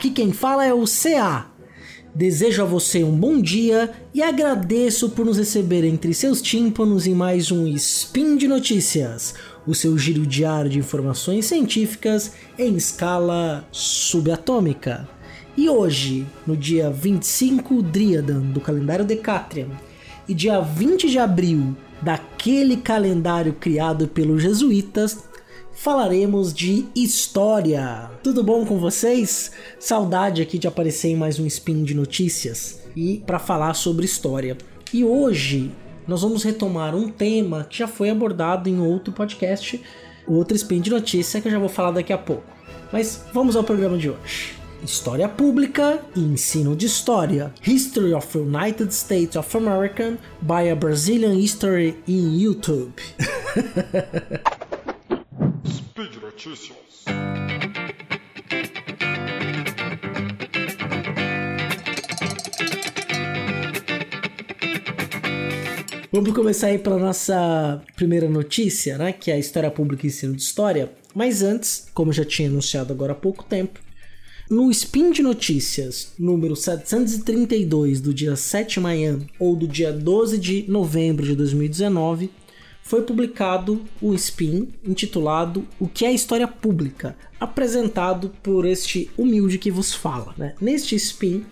Aqui quem fala é o CA. Desejo a você um bom dia e agradeço por nos receber entre seus tímpanos em mais um Spin de Notícias, o seu giro diário de informações científicas em escala subatômica. E hoje, no dia 25 Driadan do calendário Decatrian e dia 20 de abril daquele calendário criado pelos jesuítas, falaremos de história. Tudo bom com vocês? Saudade aqui de aparecer em mais um spin de notícias e para falar sobre história. E hoje nós vamos retomar um tema que já foi abordado em outro podcast, outro spin de notícia que eu já vou falar daqui a pouco. Mas vamos ao programa de hoje. História Pública e Ensino de História. History of United States of America by a Brazilian History in YouTube. Speed Notícias. Vamos começar aí pela nossa primeira notícia, né? Que é a História Pública e Ensino de História. Mas antes, como já tinha anunciado agora há pouco tempo, no Spin de Notícias, número 732 do dia 7 de manhã ou do dia 12 de novembro de 2019, foi publicado o spin intitulado O que é História Pública, apresentado por este humilde que vos fala. Né? Neste spin,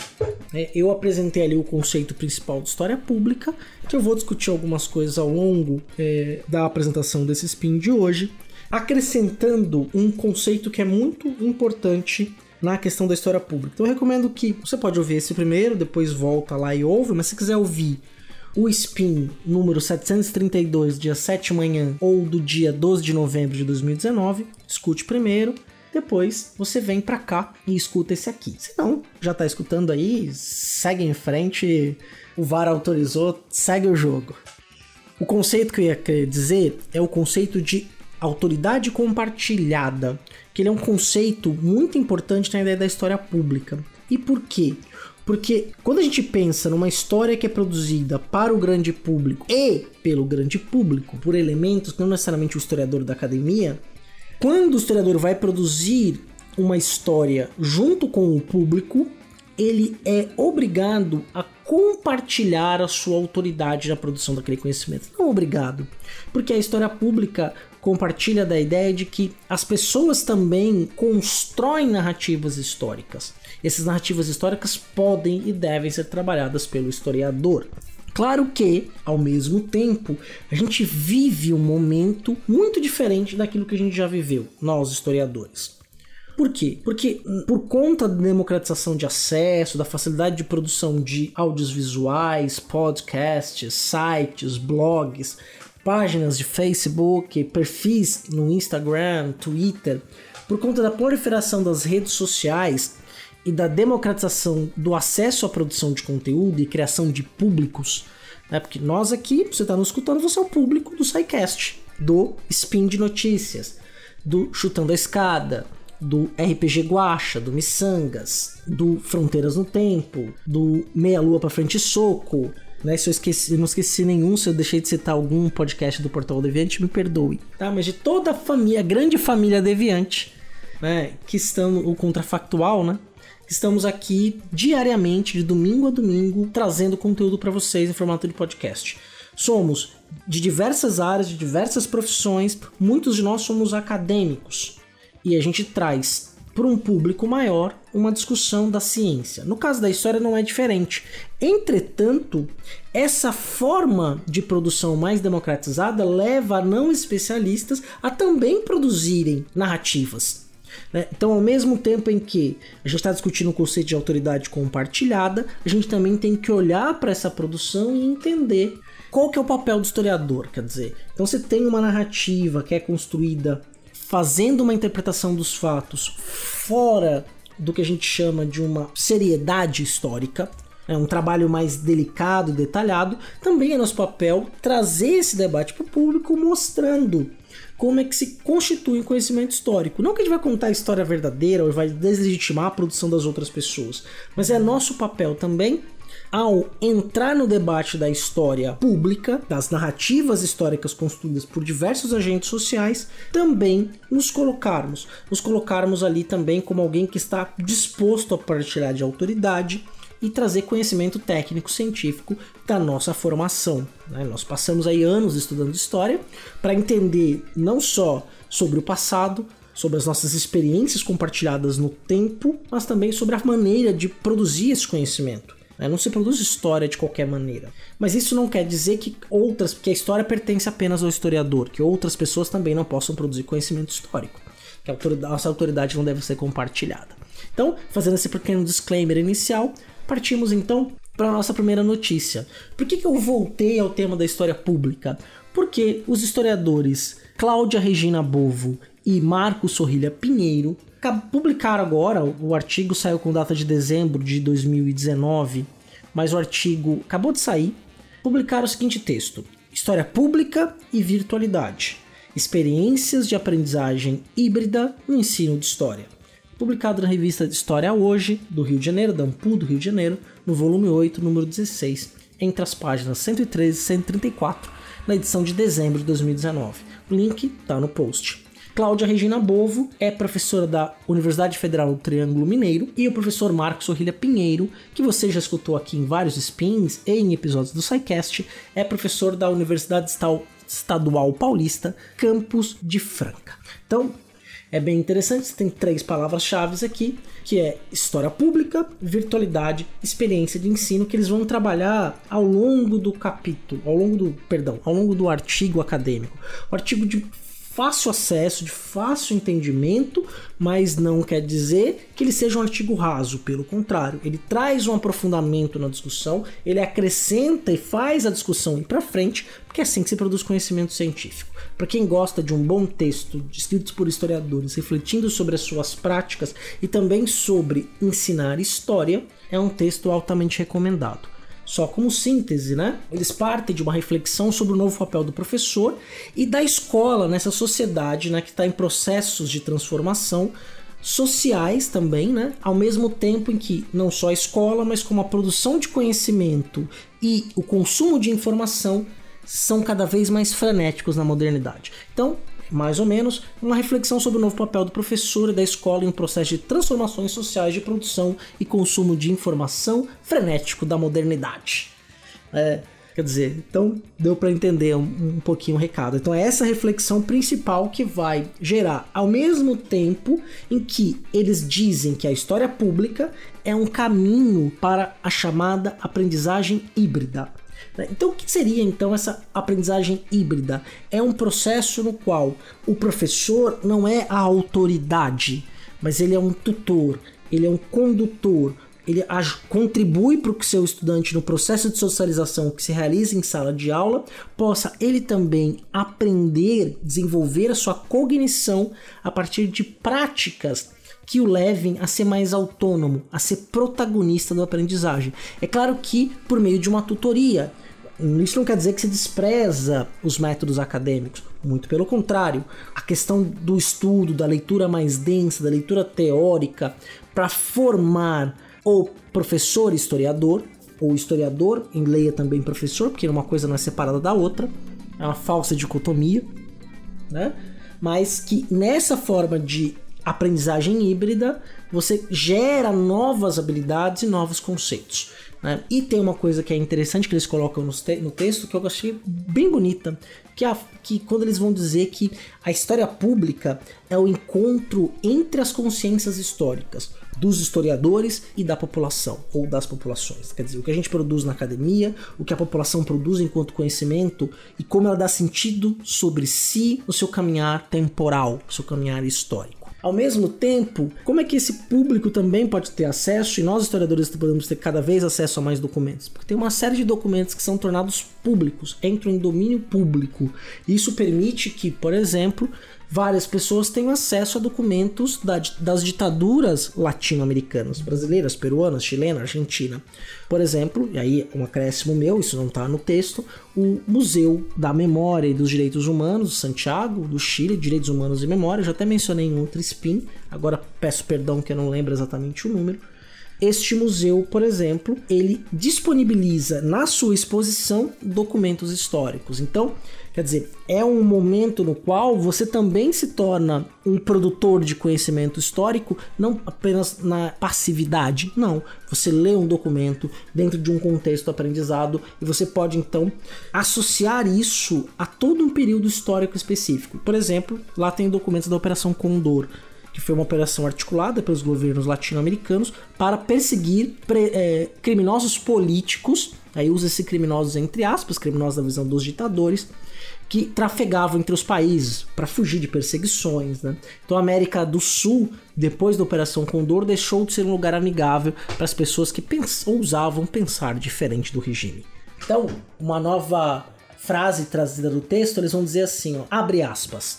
é, eu apresentei ali o conceito principal de história pública, que eu vou discutir algumas coisas ao longo é, da apresentação desse spin de hoje, acrescentando um conceito que é muito importante na questão da história pública. Então eu recomendo que você pode ouvir esse primeiro, depois volta lá e ouve, mas se quiser ouvir o Spin número 732, dia 7 de manhã, ou do dia 12 de novembro de 2019, escute primeiro. Depois você vem pra cá e escuta esse aqui. Se não, já tá escutando aí, segue em frente. O VAR autorizou, segue o jogo. O conceito que eu ia querer dizer é o conceito de autoridade compartilhada, que ele é um conceito muito importante na ideia da história pública. E por quê? Porque quando a gente pensa numa história que é produzida para o grande público e pelo grande público, por elementos não necessariamente o historiador da academia, quando o historiador vai produzir uma história junto com o público, ele é obrigado a compartilhar a sua autoridade na produção daquele conhecimento. Não obrigado, porque a história pública compartilha da ideia de que as pessoas também constroem narrativas históricas. Essas narrativas históricas podem e devem ser trabalhadas pelo historiador. Claro que, ao mesmo tempo, a gente vive um momento muito diferente daquilo que a gente já viveu, nós historiadores. Por quê? Porque hum, por conta da democratização de acesso, da facilidade de produção de audiovisuais, podcasts, sites, blogs, páginas de Facebook, perfis no Instagram, Twitter, por conta da proliferação das redes sociais e da democratização do acesso à produção de conteúdo e criação de públicos, né? Porque nós aqui, você está nos escutando, você é o público do SciCast, do Spin de Notícias, do Chutando a Escada, do RPG Guacha, do Missangas, do Fronteiras no Tempo, do Meia Lua para Frente Soco, né? Se eu esqueci, não esqueci nenhum, se eu deixei de citar algum podcast do Portal Deviante, me perdoe, tá? Mas de toda a família, a grande família Deviante, né? Que estão o contrafactual, né? Estamos aqui diariamente, de domingo a domingo, trazendo conteúdo para vocês em formato de podcast. Somos de diversas áreas, de diversas profissões, muitos de nós somos acadêmicos e a gente traz para um público maior uma discussão da ciência. No caso da história não é diferente. Entretanto, essa forma de produção mais democratizada leva não especialistas a também produzirem narrativas. Né? Então, ao mesmo tempo em que a gente está discutindo o conceito de autoridade compartilhada, a gente também tem que olhar para essa produção e entender qual que é o papel do historiador, quer dizer. Então você tem uma narrativa que é construída fazendo uma interpretação dos fatos fora do que a gente chama de uma seriedade histórica, é um trabalho mais delicado, detalhado, também é nosso papel trazer esse debate para o público, mostrando como é que se constitui um conhecimento histórico. Não que a gente vai contar a história verdadeira ou vai deslegitimar a produção das outras pessoas, mas é nosso papel também ao entrar no debate da história pública, das narrativas históricas construídas por diversos agentes sociais, também nos colocarmos, nos colocarmos ali também como alguém que está disposto a partilhar de autoridade e trazer conhecimento técnico científico da nossa formação. Né? Nós passamos aí anos estudando história para entender não só sobre o passado, sobre as nossas experiências compartilhadas no tempo, mas também sobre a maneira de produzir esse conhecimento. Né? Não se produz história de qualquer maneira. Mas isso não quer dizer que outras, que a história pertence apenas ao historiador, que outras pessoas também não possam produzir conhecimento histórico, que a autoridade, nossa autoridade não deve ser compartilhada. Então, fazendo esse pequeno disclaimer inicial, partimos então para a nossa primeira notícia. Por que, que eu voltei ao tema da história pública? Porque os historiadores Cláudia Regina Bovo e Marco Sorrilha Pinheiro publicaram agora, o artigo saiu com data de dezembro de 2019, mas o artigo acabou de sair. Publicaram o seguinte texto: História Pública e Virtualidade. Experiências de aprendizagem híbrida no ensino de história. Publicado na revista História Hoje, do Rio de Janeiro, da Ampu do Rio de Janeiro, no volume 8, número 16, entre as páginas 113 e 134, na edição de dezembro de 2019. O link está no post. Cláudia Regina Bovo é professora da Universidade Federal do Triângulo Mineiro e o professor Marcos Sorrilha Pinheiro, que você já escutou aqui em vários spins e em episódios do SciCast, é professor da Universidade Estadual Paulista, campus de Franca. Então, é bem interessante, tem três palavras-chave aqui, que é história pública, virtualidade, experiência de ensino, que eles vão trabalhar ao longo do capítulo, ao longo do, perdão, ao longo do artigo acadêmico. O artigo de fácil acesso, de fácil entendimento, mas não quer dizer que ele seja um artigo raso, pelo contrário, ele traz um aprofundamento na discussão, ele acrescenta e faz a discussão ir para frente, porque é assim que se produz conhecimento científico. Para quem gosta de um bom texto escrito por historiadores refletindo sobre as suas práticas e também sobre ensinar história, é um texto altamente recomendado só como síntese, né? Eles partem de uma reflexão sobre o novo papel do professor e da escola nessa sociedade, né, que está em processos de transformação sociais também, né? Ao mesmo tempo em que não só a escola, mas como a produção de conhecimento e o consumo de informação são cada vez mais frenéticos na modernidade. Então, mais ou menos, uma reflexão sobre o novo papel do professor e da escola em um processo de transformações sociais de produção e consumo de informação frenético da modernidade. É, quer dizer, então deu para entender um, um, pouquinho o recado. Então é essa reflexão principal que vai gerar, ao mesmo tempo em que eles dizem que a história pública é um caminho para a chamada aprendizagem híbrida. Né? Então, o que seria então essa aprendizagem híbrida? É um processo no qual o professor não é a autoridade, mas ele é um tutor, ele é um condutor, ele contribui para que seu estudante no processo de socialização que se realiza em sala de aula possa ele também aprender, desenvolver a sua cognição a partir de práticas que o levem a ser mais autônomo, a ser protagonista da aprendizagem. É claro que por meio de uma tutoria, isso não quer dizer que se despreza os métodos acadêmicos, muito pelo contrário. A questão do estudo, da leitura mais densa, da leitura teórica, para formar o professor historiador, ou historiador, em leia também professor, porque uma coisa não é separada da outra, é uma falsa dicotomia, né? Mas que nessa forma de aprendizagem híbrida, você gera novas habilidades e novos conceitos. Né? E tem uma coisa que é interessante que eles colocam no, te no texto que eu achei bem bonita, que, a, que quando eles vão dizer que a história pública é o encontro entre as consciências históricas dos historiadores e da população, ou das populações. Quer dizer, o que a gente produz na academia, o que a população produz enquanto conhecimento e como ela dá sentido sobre si no seu caminhar temporal, no seu caminhar histórico. Ao mesmo tempo, como é que esse público também pode ter acesso e nós historiadores podemos ter cada vez acesso a mais documentos? Porque tem uma série de documentos que são tornados públicos, entram em domínio público. Isso permite que, por exemplo, várias pessoas têm acesso a documentos da, das ditaduras latino-americanas, brasileiras, peruanas, chilena, argentina. Por exemplo, e aí um acréscimo meu, isso não está no texto, o Museu da Memória e dos Direitos Humanos, Santiago, do Chile, Direitos Humanos e Memória, já até mencionei em outro spin, agora peço perdão que eu não lembro exatamente o número, este museu, por exemplo, ele disponibiliza na sua exposição documentos históricos. Então, Quer dizer, é um momento no qual você também se torna um produtor de conhecimento histórico, não apenas na passividade, não. Você lê um documento dentro de um contexto aprendizado e você pode então associar isso a todo um período histórico específico. Por exemplo, lá tem documentos da Operação Condor que foi uma operação articulada pelos governos latino-americanos para perseguir é, criminosos políticos, aí usa-se criminosos entre aspas, criminosos da visão dos ditadores, que trafegavam entre os países para fugir de perseguições. Né? Então a América do Sul, depois da Operação Condor, deixou de ser um lugar amigável para as pessoas que pens ousavam pensar diferente do regime. Então, uma nova frase trazida do texto, eles vão dizer assim, ó, abre aspas.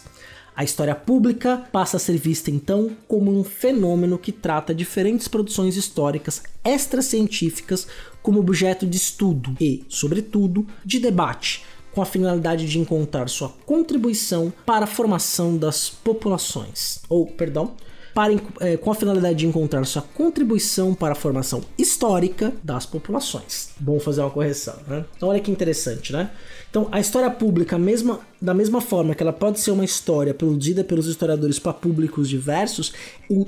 A história pública passa a ser vista então como um fenômeno que trata diferentes produções históricas extracientíficas como objeto de estudo e, sobretudo, de debate, com a finalidade de encontrar sua contribuição para a formação das populações. Ou, perdão, para, é, com a finalidade de encontrar sua contribuição para a formação histórica das populações. Bom fazer uma correção, né? Então olha que interessante, né? Então a história pública, mesma, da mesma forma que ela pode ser uma história produzida pelos historiadores para públicos diversos,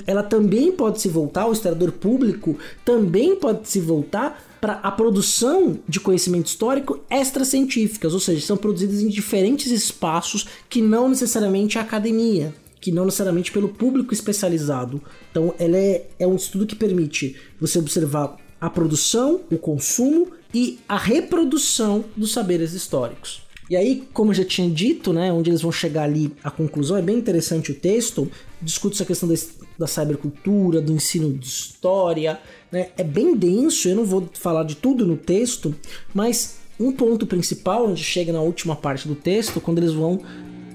ela também pode se voltar, o historiador público também pode se voltar para a produção de conhecimento histórico extracientíficas, ou seja, são produzidas em diferentes espaços que não necessariamente a academia, que não necessariamente pelo público especializado. Então, ela é, é um estudo que permite você observar a produção, o consumo e a reprodução dos saberes históricos. E aí, como eu já tinha dito, né, onde eles vão chegar ali à conclusão, é bem interessante o texto, discute essa questão da, da cybercultura, do ensino de história, né, é bem denso, eu não vou falar de tudo no texto, mas um ponto principal, onde chega na última parte do texto, quando eles vão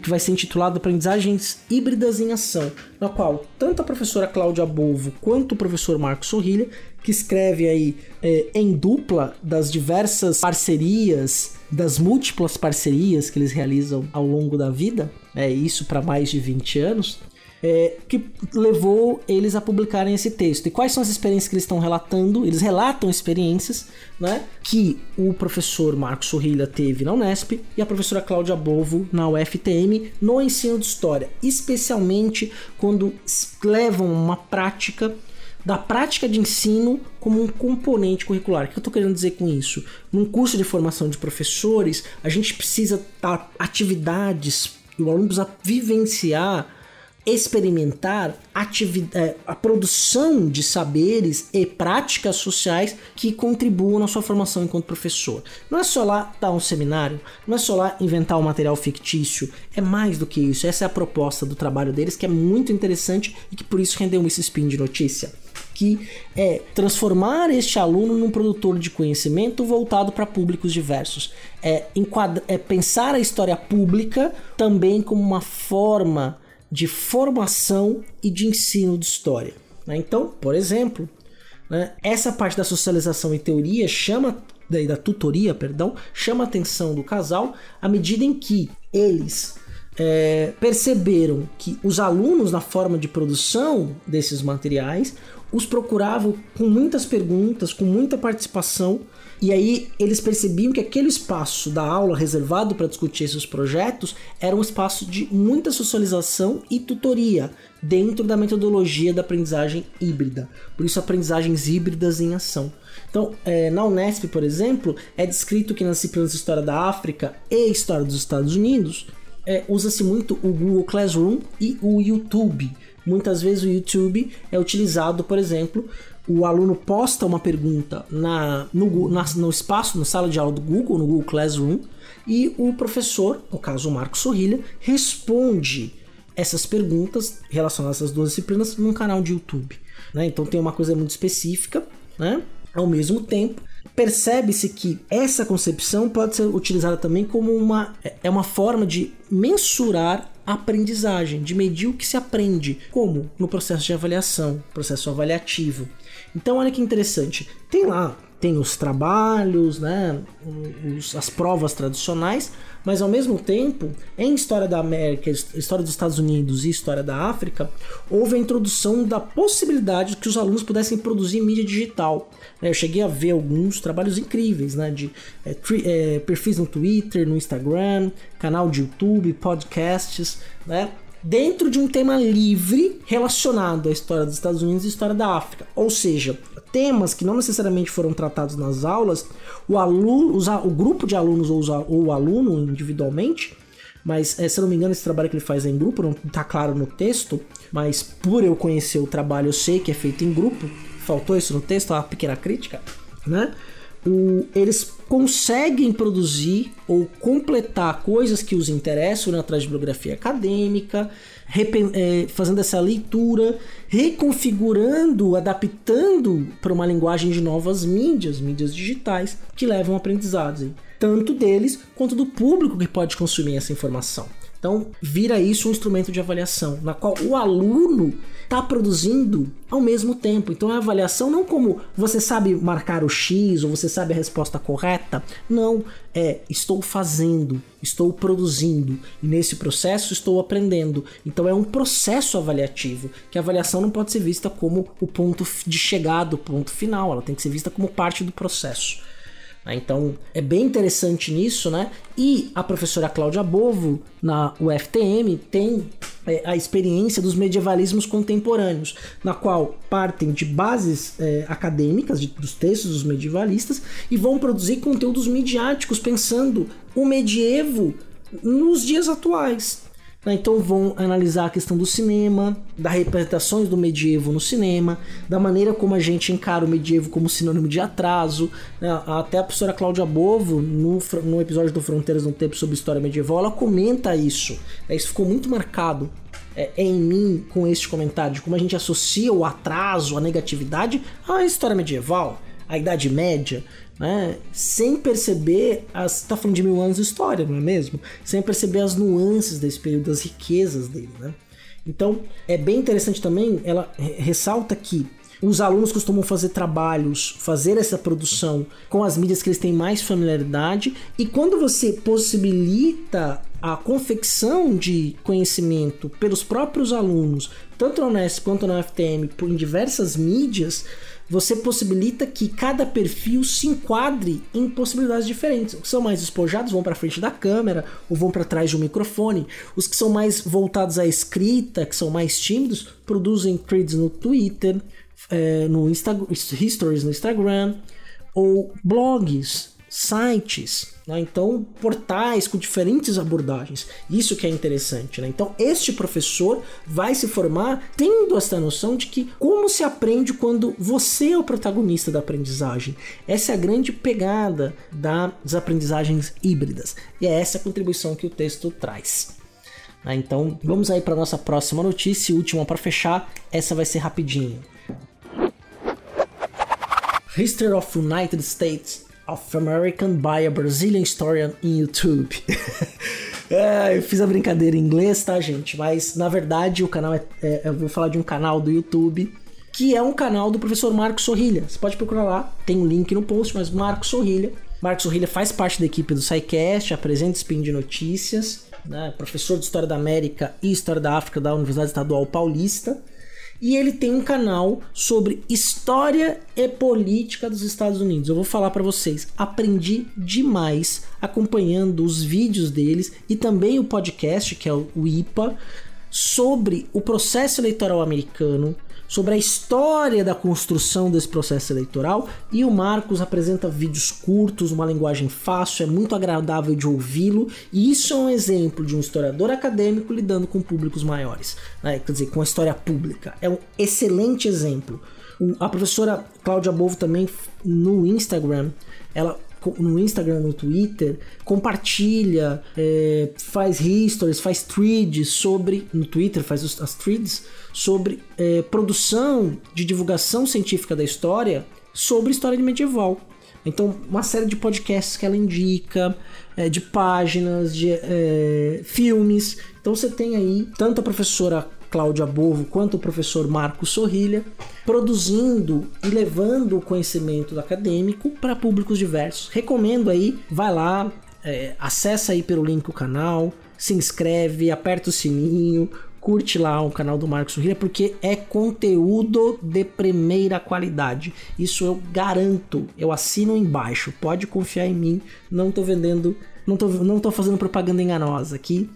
que vai ser intitulado Aprendizagens Híbridas em Ação, na qual tanto a professora Cláudia Bovo quanto o professor Marcos Sorrilha, que escreve aí é, em dupla das diversas parcerias, das múltiplas parcerias que eles realizam ao longo da vida, é isso para mais de 20 anos, é, que levou eles a publicarem esse texto. E quais são as experiências que eles estão relatando? Eles relatam experiências né, que o professor Marcos Sorrilha teve na Unesp e a professora Cláudia Bovo na UFTM no ensino de história, especialmente quando levam uma prática da prática de ensino como um componente curricular. O que eu estou querendo dizer com isso? Num curso de formação de professores, a gente precisa dar atividades e o aluno precisa vivenciar experimentar é, a produção de saberes e práticas sociais que contribuam na sua formação enquanto professor. Não é só lá dar um seminário, não é só lá inventar um material fictício, é mais do que isso. Essa é a proposta do trabalho deles, que é muito interessante e que por isso rendeu esse spin de notícia que é transformar este aluno num produtor de conhecimento voltado para públicos diversos. É, é pensar a história pública também como uma forma de formação e de ensino de história. Né? Então, por exemplo, né, essa parte da socialização e teoria chama da, da tutoria, perdão, chama a atenção do casal à medida em que eles é, perceberam que os alunos na forma de produção desses materiais os procuravam com muitas perguntas, com muita participação e aí eles percebiam que aquele espaço da aula reservado para discutir esses projetos era um espaço de muita socialização e tutoria dentro da metodologia da aprendizagem híbrida. Por isso, aprendizagens híbridas em ação. Então, é, na Unesp, por exemplo, é descrito que nas disciplinas de História da África e História dos Estados Unidos é, usa-se muito o Google Classroom e o YouTube. Muitas vezes o YouTube é utilizado, por exemplo, o aluno posta uma pergunta na, no, na, no espaço, na sala de aula do Google, no Google Classroom, e o professor, no caso o Marco Sorrilha, responde essas perguntas relacionadas às duas disciplinas num canal de YouTube. Né? Então tem uma coisa muito específica, né? Ao mesmo tempo, percebe-se que essa concepção pode ser utilizada também como uma, é uma forma de mensurar a aprendizagem, de medir o que se aprende, como no processo de avaliação, processo avaliativo. Então, olha que interessante. Tem lá tem os trabalhos, né, os, as provas tradicionais, mas ao mesmo tempo, em história da América, história dos Estados Unidos e história da África, houve a introdução da possibilidade de que os alunos pudessem produzir mídia digital. Eu cheguei a ver alguns trabalhos incríveis, né, de é, é, perfis no Twitter, no Instagram, canal de YouTube, podcasts, né, dentro de um tema livre relacionado à história dos Estados Unidos e história da África. Ou seja, temas que não necessariamente foram tratados nas aulas, o aluno, o grupo de alunos ou, o aluno individualmente, mas eh, se eu não me engano esse trabalho que ele faz é em grupo, não está claro no texto, mas por eu conhecer o trabalho eu sei que é feito em grupo, faltou isso no texto, uma pequena crítica, né? o, eles conseguem produzir ou completar coisas que os interessam na né, bibliografia acadêmica, é, fazendo essa leitura, reconfigurando, adaptando para uma linguagem de novas mídias, mídias digitais, que levam aprendizados, tanto deles quanto do público que pode consumir essa informação. Então, vira isso um instrumento de avaliação, na qual o aluno está produzindo ao mesmo tempo. Então, a avaliação não como você sabe marcar o X ou você sabe a resposta correta. Não, é estou fazendo, estou produzindo e nesse processo estou aprendendo. Então, é um processo avaliativo, que a avaliação não pode ser vista como o ponto de chegada, o ponto final, ela tem que ser vista como parte do processo. Né? Então é bem interessante nisso, né? E a professora Cláudia Bovo, na UFTM, tem é, a experiência dos medievalismos contemporâneos, na qual partem de bases é, acadêmicas, de, dos textos dos medievalistas, e vão produzir conteúdos midiáticos pensando o medievo nos dias atuais. Né? Então vão analisar a questão do cinema, das representações do medievo no cinema, da maneira como a gente encara o medievo como sinônimo de atraso. Né? Até a professora Cláudia Bovo, no, no episódio do Fronteiras no Tempo sobre história medieval, ela comenta isso. Né? Isso ficou muito marcado é, em mim com este comentário de como a gente associa o atraso, a negatividade à história medieval, à Idade Média né? Sem perceber as. tá falando de mil anos de história, não é mesmo? Sem perceber as nuances desse período, as riquezas dele, né? Então, é bem interessante também, ela ressalta que os alunos costumam fazer trabalhos, fazer essa produção com as mídias que eles têm mais familiaridade, e quando você possibilita a confecção de conhecimento pelos próprios alunos, tanto na Unesp quanto na UFTM, em diversas mídias, você possibilita que cada perfil se enquadre em possibilidades diferentes. Os que são mais despojados vão para frente da câmera ou vão para trás de um microfone. Os que são mais voltados à escrita, que são mais tímidos, produzem threads no Twitter, é, no Insta stories no Instagram ou blogs, sites né? Então, portais com diferentes abordagens. Isso que é interessante. Né? Então, este professor vai se formar tendo essa noção de que como se aprende quando você é o protagonista da aprendizagem. Essa é a grande pegada das aprendizagens híbridas. E é essa a contribuição que o texto traz. Né? Então, vamos aí para nossa próxima notícia, última para fechar. Essa vai ser rapidinho. History of United States of American by a Brazilian Historian in YouTube. é, eu fiz a brincadeira em inglês, tá, gente? Mas na verdade o canal é, é, Eu vou falar de um canal do YouTube que é um canal do professor Marcos Sorrilha. Você pode procurar lá, tem um link no post, mas Marcos Sorrilha. Marcos Sorrilha faz parte da equipe do SciCast, apresenta Spin de Notícias, né? professor de História da América e História da África da Universidade Estadual Paulista. E ele tem um canal sobre história e política dos Estados Unidos. Eu vou falar para vocês, aprendi demais acompanhando os vídeos deles e também o podcast, que é o IPA, sobre o processo eleitoral americano, sobre a história da construção desse processo eleitoral e o Marcos apresenta vídeos curtos, uma linguagem fácil, é muito agradável de ouvi-lo e isso é um exemplo de um historiador acadêmico lidando com públicos maiores, né? quer dizer, com a história pública. É um excelente exemplo. A professora Cláudia Bovo também no Instagram, ela no Instagram, no Twitter, compartilha, é, faz stories, faz threads sobre. No Twitter faz as threads sobre é, produção de divulgação científica da história sobre história medieval. Então, uma série de podcasts que ela indica, é, de páginas, de é, filmes. Então, você tem aí tanto a professora Cláudia Bovo quanto o professor Marco Sorrilha, produzindo e levando o conhecimento acadêmico para públicos diversos. Recomendo aí, vai lá, é, acessa aí pelo link o canal, se inscreve, aperta o sininho, curte lá o canal do Marcos Sorrilha, porque é conteúdo de primeira qualidade. Isso eu garanto, eu assino embaixo, pode confiar em mim, não tô vendendo, não tô, não tô fazendo propaganda enganosa aqui.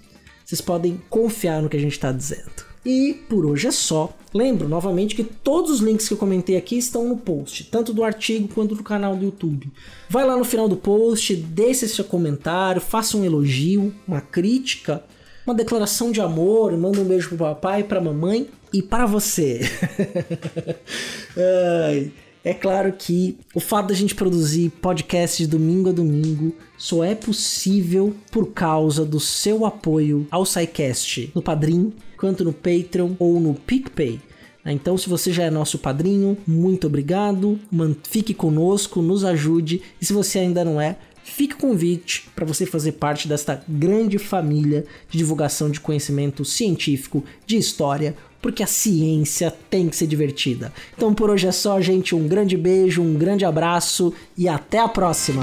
Vocês podem confiar no que a gente está dizendo. E por hoje é só. Lembro novamente que todos os links que eu comentei aqui estão no post, tanto do artigo quanto do canal do YouTube. Vai lá no final do post, deixe seu comentário, faça um elogio, uma crítica uma declaração de amor, manda um beijo pro papai, pra mamãe e para você. é claro que o fato da gente produzir podcasts de domingo a domingo só é possível por causa do seu apoio ao SciCast no Padrim, quanto no Patreon ou no PicPay. Então, se você já é nosso padrinho, muito obrigado. Fique conosco, nos ajude. E se você ainda não é, fica o convite para você fazer parte desta grande família de divulgação de conhecimento científico, de história, porque a ciência tem que ser divertida. Então por hoje é só, gente. Um grande beijo, um grande abraço e até a próxima!